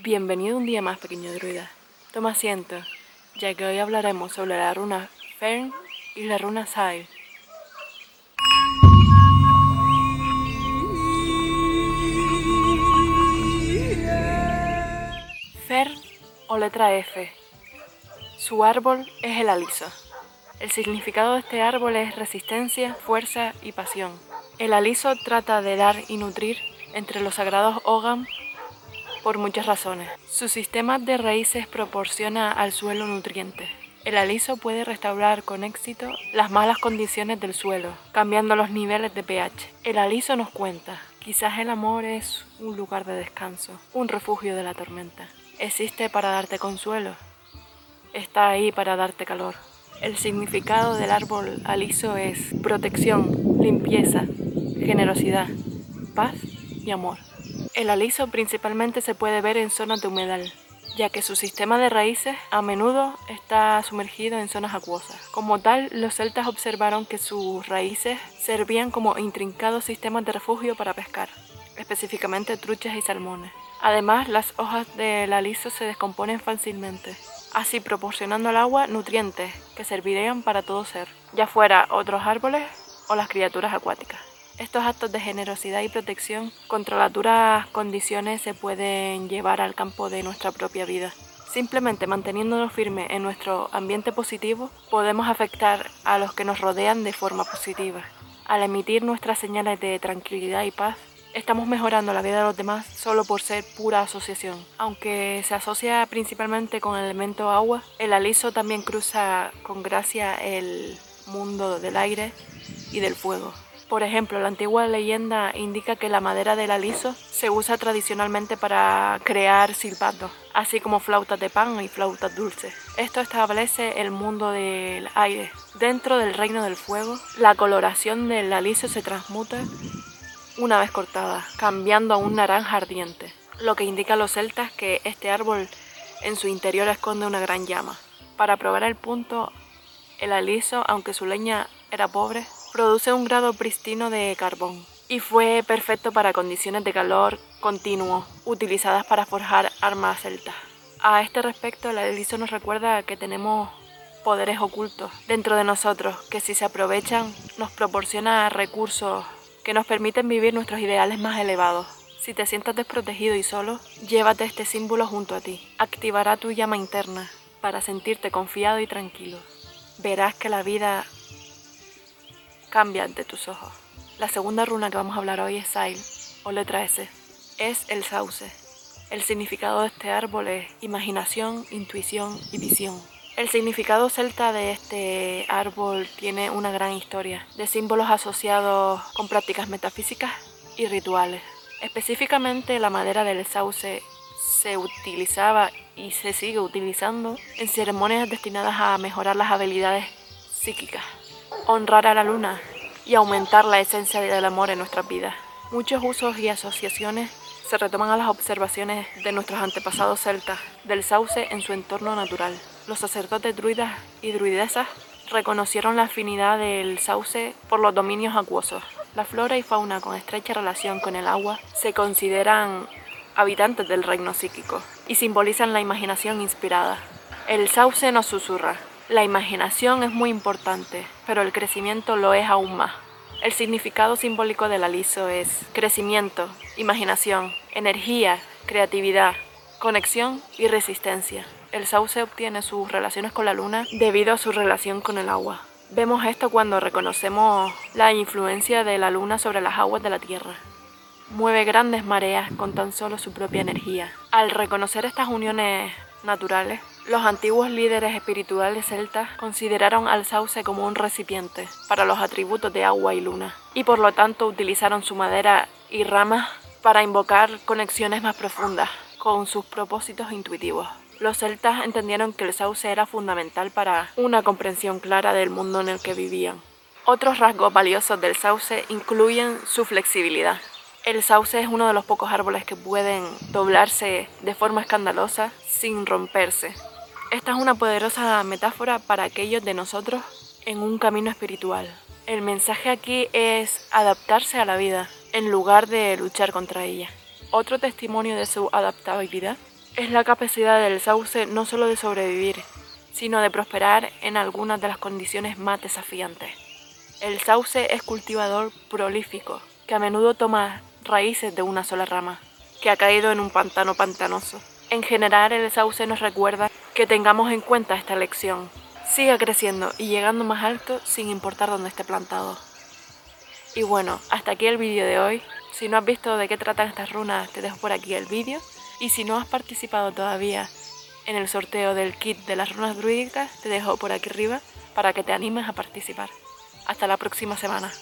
Bienvenido un día más, pequeño druida. Toma asiento, ya que hoy hablaremos sobre la runa Fern y la runa Sai. Fern o letra F. Su árbol es el aliso. El significado de este árbol es resistencia, fuerza y pasión. El aliso trata de dar y nutrir entre los sagrados Ogam por muchas razones. Su sistema de raíces proporciona al suelo nutrientes. El aliso puede restaurar con éxito las malas condiciones del suelo, cambiando los niveles de pH. El aliso nos cuenta, quizás el amor es un lugar de descanso, un refugio de la tormenta. Existe para darte consuelo, está ahí para darte calor. El significado del árbol aliso es protección, limpieza, generosidad, paz y amor. El aliso principalmente se puede ver en zonas de humedal, ya que su sistema de raíces a menudo está sumergido en zonas acuosas. Como tal, los celtas observaron que sus raíces servían como intrincados sistemas de refugio para pescar, específicamente truchas y salmones. Además, las hojas del aliso se descomponen fácilmente, así proporcionando al agua nutrientes que servirían para todo ser, ya fuera otros árboles o las criaturas acuáticas. Estos actos de generosidad y protección contra las duras condiciones se pueden llevar al campo de nuestra propia vida. Simplemente manteniéndonos firmes en nuestro ambiente positivo, podemos afectar a los que nos rodean de forma positiva. Al emitir nuestras señales de tranquilidad y paz, estamos mejorando la vida de los demás solo por ser pura asociación. Aunque se asocia principalmente con el elemento agua, el aliso también cruza con gracia el mundo del aire y del fuego. Por ejemplo, la antigua leyenda indica que la madera del aliso se usa tradicionalmente para crear silbatos, así como flautas de pan y flautas dulces. Esto establece el mundo del aire. Dentro del reino del fuego, la coloración del aliso se transmuta una vez cortada, cambiando a un naranja ardiente, lo que indica a los celtas que este árbol en su interior esconde una gran llama. Para probar el punto, el aliso, aunque su leña era pobre, produce un grado pristino de carbón y fue perfecto para condiciones de calor continuo utilizadas para forjar armas celtas. A este respecto, el aliso nos recuerda que tenemos poderes ocultos dentro de nosotros que si se aprovechan nos proporciona recursos que nos permiten vivir nuestros ideales más elevados. Si te sientas desprotegido y solo, llévate este símbolo junto a ti. Activará tu llama interna para sentirte confiado y tranquilo. Verás que la vida cambia ante tus ojos. La segunda runa que vamos a hablar hoy es Sail, o letra S. Es el sauce. El significado de este árbol es imaginación, intuición y visión. El significado celta de este árbol tiene una gran historia, de símbolos asociados con prácticas metafísicas y rituales. Específicamente la madera del sauce se utilizaba y se sigue utilizando en ceremonias destinadas a mejorar las habilidades psíquicas honrar a la luna y aumentar la esencia del amor en nuestras vidas. Muchos usos y asociaciones se retoman a las observaciones de nuestros antepasados celtas del sauce en su entorno natural. Los sacerdotes druidas y druidesas reconocieron la afinidad del sauce por los dominios acuosos. La flora y fauna con estrecha relación con el agua se consideran habitantes del reino psíquico y simbolizan la imaginación inspirada. El sauce nos susurra, la imaginación es muy importante, pero el crecimiento lo es aún más. El significado simbólico del aliso es crecimiento, imaginación, energía, creatividad, conexión y resistencia. El sauce obtiene sus relaciones con la luna debido a su relación con el agua. Vemos esto cuando reconocemos la influencia de la luna sobre las aguas de la tierra. Mueve grandes mareas con tan solo su propia energía. Al reconocer estas uniones naturales, los antiguos líderes espirituales celtas consideraron al sauce como un recipiente para los atributos de agua y luna, y por lo tanto utilizaron su madera y ramas para invocar conexiones más profundas con sus propósitos intuitivos. Los celtas entendieron que el sauce era fundamental para una comprensión clara del mundo en el que vivían. Otros rasgos valiosos del sauce incluyen su flexibilidad. El sauce es uno de los pocos árboles que pueden doblarse de forma escandalosa sin romperse, esta es una poderosa metáfora para aquellos de nosotros en un camino espiritual. El mensaje aquí es adaptarse a la vida en lugar de luchar contra ella. Otro testimonio de su adaptabilidad es la capacidad del sauce no solo de sobrevivir, sino de prosperar en algunas de las condiciones más desafiantes. El sauce es cultivador prolífico, que a menudo toma raíces de una sola rama, que ha caído en un pantano pantanoso. En general, el sauce nos recuerda que tengamos en cuenta esta lección. Siga creciendo y llegando más alto sin importar dónde esté plantado. Y bueno, hasta aquí el vídeo de hoy. Si no has visto de qué tratan estas runas, te dejo por aquí el vídeo. Y si no has participado todavía en el sorteo del kit de las runas druídicas, te dejo por aquí arriba para que te animes a participar. Hasta la próxima semana.